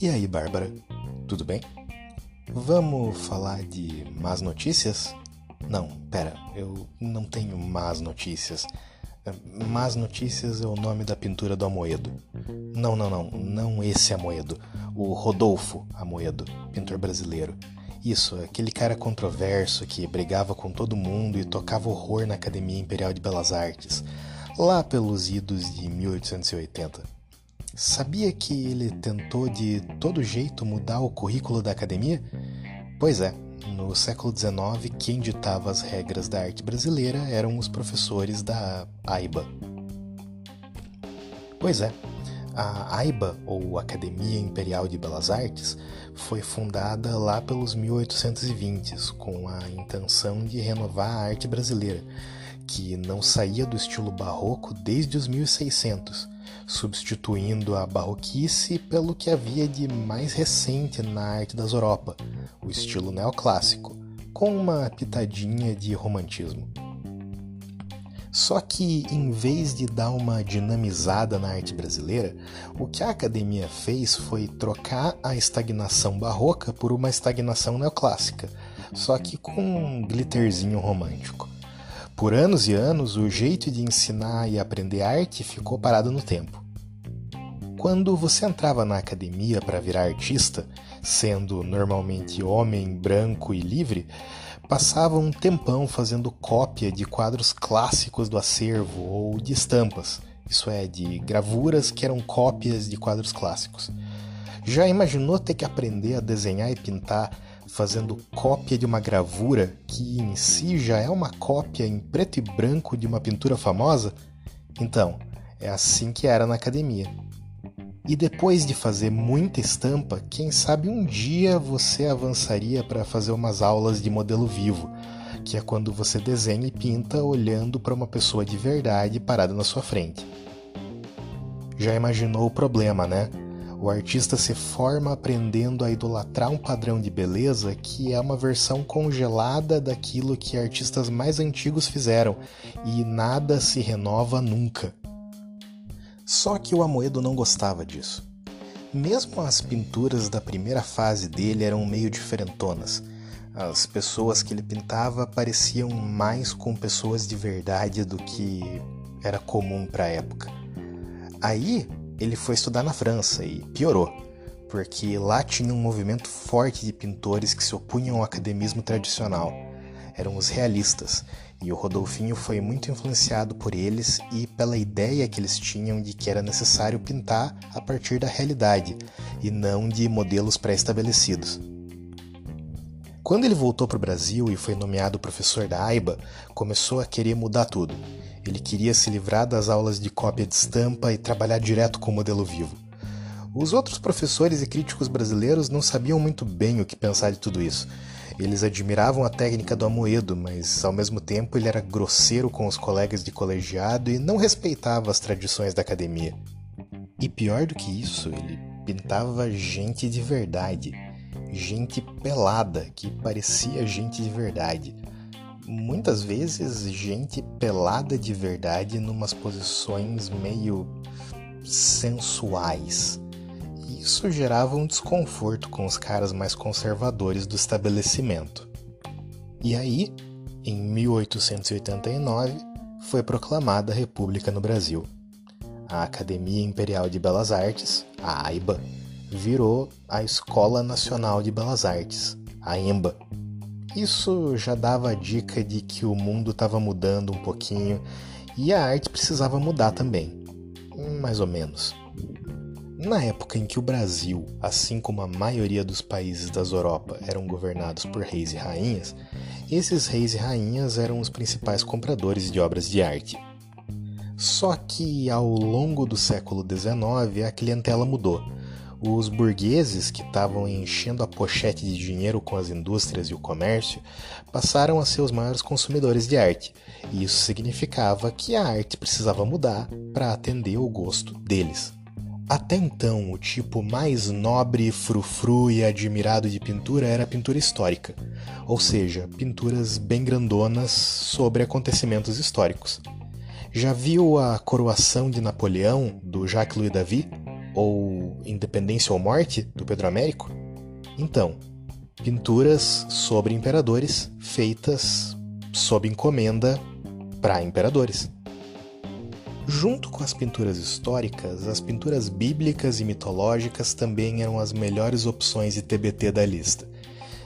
E aí, Bárbara? Tudo bem? Vamos falar de más notícias? Não, pera, eu não tenho más notícias. Más notícias é o nome da pintura do Amoedo. Não, não, não, não esse Amoedo. O Rodolfo Amoedo, pintor brasileiro. Isso, aquele cara controverso que brigava com todo mundo e tocava horror na Academia Imperial de Belas Artes, lá pelos idos de 1880. Sabia que ele tentou de todo jeito mudar o currículo da academia? Pois é, no século XIX, quem ditava as regras da arte brasileira eram os professores da AIBA. Pois é, a AIBA, ou Academia Imperial de Belas Artes, foi fundada lá pelos 1820 com a intenção de renovar a arte brasileira, que não saía do estilo barroco desde os 1600 substituindo a barroquice pelo que havia de mais recente na arte das Europa, o estilo neoclássico, com uma pitadinha de romantismo. Só que, em vez de dar uma dinamizada na arte brasileira, o que a academia fez foi trocar a estagnação barroca por uma estagnação neoclássica, só que com um glitterzinho romântico. Por anos e anos, o jeito de ensinar e aprender arte ficou parado no tempo. Quando você entrava na academia para virar artista, sendo normalmente homem, branco e livre, passava um tempão fazendo cópia de quadros clássicos do acervo ou de estampas, isso é, de gravuras que eram cópias de quadros clássicos. Já imaginou ter que aprender a desenhar e pintar fazendo cópia de uma gravura que em si já é uma cópia em preto e branco de uma pintura famosa? Então, é assim que era na academia. E depois de fazer muita estampa, quem sabe um dia você avançaria para fazer umas aulas de modelo vivo, que é quando você desenha e pinta olhando para uma pessoa de verdade parada na sua frente. Já imaginou o problema, né? O artista se forma aprendendo a idolatrar um padrão de beleza que é uma versão congelada daquilo que artistas mais antigos fizeram, e nada se renova nunca. Só que o Amoedo não gostava disso. Mesmo as pinturas da primeira fase dele eram meio diferentonas. As pessoas que ele pintava pareciam mais com pessoas de verdade do que era comum para a época. Aí ele foi estudar na França e piorou, porque lá tinha um movimento forte de pintores que se opunham ao academismo tradicional. Eram os realistas, e o Rodolfinho foi muito influenciado por eles e pela ideia que eles tinham de que era necessário pintar a partir da realidade e não de modelos pré-estabelecidos. Quando ele voltou para o Brasil e foi nomeado professor da AIBA, começou a querer mudar tudo. Ele queria se livrar das aulas de cópia de estampa e trabalhar direto com o modelo vivo. Os outros professores e críticos brasileiros não sabiam muito bem o que pensar de tudo isso. Eles admiravam a técnica do Amoedo, mas ao mesmo tempo ele era grosseiro com os colegas de colegiado e não respeitava as tradições da academia. E pior do que isso, ele pintava gente de verdade, gente pelada que parecia gente de verdade muitas vezes gente pelada de verdade numas posições meio sensuais. Isso gerava um desconforto com os caras mais conservadores do estabelecimento. E aí, em 1889, foi proclamada a República no Brasil. A Academia Imperial de Belas Artes, a AIBA, virou a Escola Nacional de Belas Artes, a EMBA, isso já dava a dica de que o mundo estava mudando um pouquinho e a arte precisava mudar também. Mais ou menos. Na época em que o Brasil, assim como a maioria dos países das Europa, eram governados por reis e rainhas, esses reis e rainhas eram os principais compradores de obras de arte. Só que ao longo do século XIX a clientela mudou os burgueses, que estavam enchendo a pochete de dinheiro com as indústrias e o comércio, passaram a ser os maiores consumidores de arte, e isso significava que a arte precisava mudar para atender o gosto deles. Até então, o tipo mais nobre, frufru e admirado de pintura era a pintura histórica, ou seja, pinturas bem grandonas sobre acontecimentos históricos. Já viu a Coroação de Napoleão, do Jacques Louis David? Ou Independência ou Morte, do Pedro Américo? Então, pinturas sobre imperadores feitas sob encomenda para imperadores. Junto com as pinturas históricas, as pinturas bíblicas e mitológicas também eram as melhores opções de TBT da lista.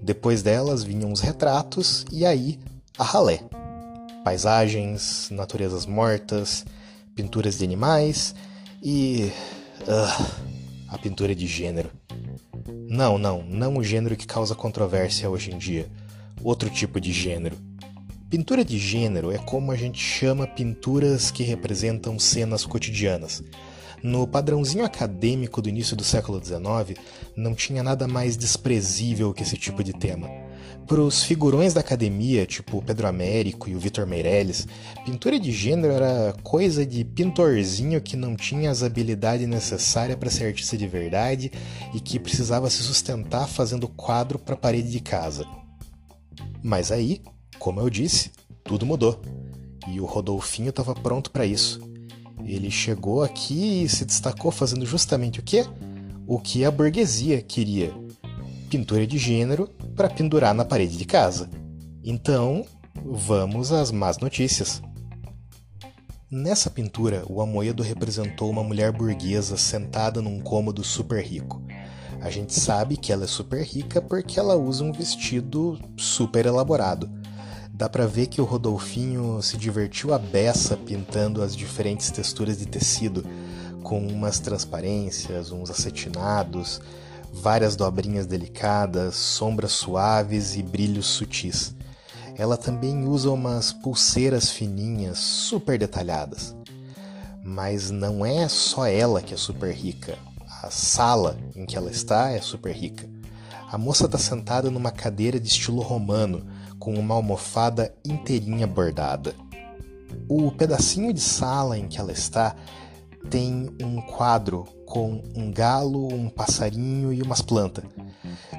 Depois delas vinham os retratos e aí a ralé. Paisagens, naturezas mortas, pinturas de animais e. Uh, a pintura de gênero. Não, não, não o gênero que causa controvérsia hoje em dia. Outro tipo de gênero Pintura de gênero é como a gente chama pinturas que representam cenas cotidianas. No padrãozinho acadêmico do início do século XIX, não tinha nada mais desprezível que esse tipo de tema. Para os figurões da academia, tipo Pedro Américo e o Vitor Meirelles, pintura de gênero era coisa de pintorzinho que não tinha as habilidades necessárias para ser artista de verdade e que precisava se sustentar fazendo quadro para a parede de casa. Mas aí, como eu disse, tudo mudou. E o Rodolfinho estava pronto para isso. Ele chegou aqui e se destacou fazendo justamente o quê? O que a burguesia queria: pintura de gênero para pendurar na parede de casa. Então, vamos às más notícias. Nessa pintura, o Amoedo representou uma mulher burguesa sentada num cômodo super rico. A gente sabe que ela é super rica porque ela usa um vestido super elaborado Dá para ver que o Rodolfinho se divertiu a beça pintando as diferentes texturas de tecido, com umas transparências, uns acetinados, várias dobrinhas delicadas, sombras suaves e brilhos sutis. Ela também usa umas pulseiras fininhas, super detalhadas. Mas não é só ela que é super rica. A sala em que ela está é super rica. A moça está sentada numa cadeira de estilo romano, com uma almofada inteirinha bordada. O pedacinho de sala em que ela está tem um quadro com um galo, um passarinho e umas plantas.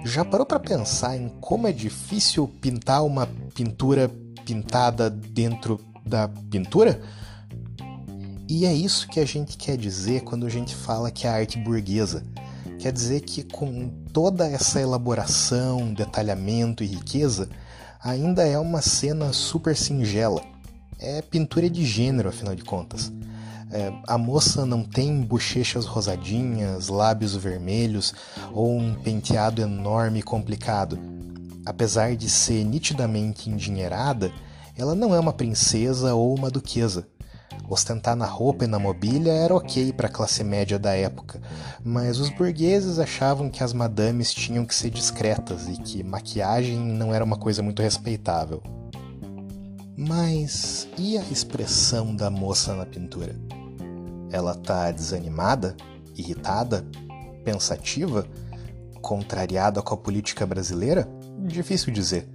Já parou para pensar em como é difícil pintar uma pintura pintada dentro da pintura? E é isso que a gente quer dizer quando a gente fala que é arte burguesa. Quer dizer que com toda essa elaboração, detalhamento e riqueza, ainda é uma cena super singela. É pintura de gênero, afinal de contas. É, a moça não tem bochechas rosadinhas, lábios vermelhos ou um penteado enorme e complicado. Apesar de ser nitidamente endinheirada, ela não é uma princesa ou uma duquesa. Ostentar na roupa e na mobília era ok para a classe média da época, mas os burgueses achavam que as madames tinham que ser discretas e que maquiagem não era uma coisa muito respeitável. Mas e a expressão da moça na pintura? Ela tá desanimada, irritada, pensativa, contrariada com a política brasileira? Difícil dizer.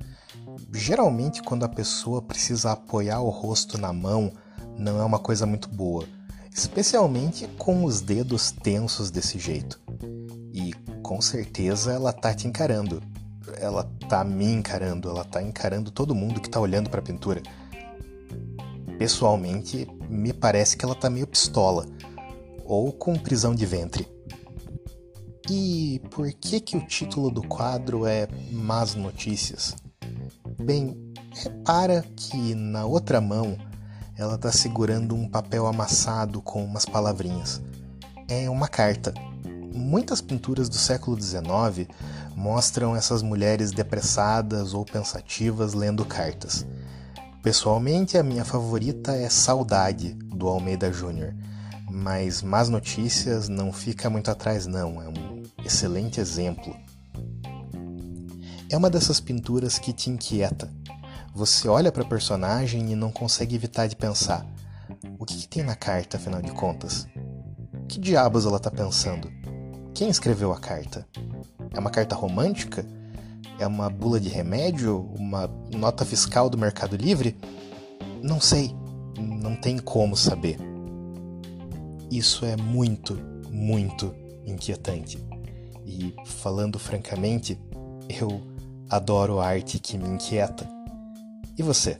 Geralmente, quando a pessoa precisa apoiar o rosto na mão não é uma coisa muito boa, especialmente com os dedos tensos desse jeito. E com certeza ela tá te encarando. Ela tá me encarando, ela tá encarando todo mundo que tá olhando para a pintura. Pessoalmente, me parece que ela tá meio pistola ou com prisão de ventre. E por que que o título do quadro é Más Notícias? Bem, repara que na outra mão ela está segurando um papel amassado com umas palavrinhas. É uma carta. Muitas pinturas do século XIX mostram essas mulheres depressadas ou pensativas lendo cartas. Pessoalmente, a minha favorita é Saudade, do Almeida Júnior, mas Más Notícias não fica muito atrás, não, é um excelente exemplo. É uma dessas pinturas que te inquieta, você olha para a personagem e não consegue evitar de pensar: o que, que tem na carta, afinal de contas? Que diabos ela está pensando? Quem escreveu a carta? É uma carta romântica? É uma bula de remédio? Uma nota fiscal do Mercado Livre? Não sei. Não tem como saber. Isso é muito, muito inquietante. E, falando francamente, eu adoro arte que me inquieta. E você?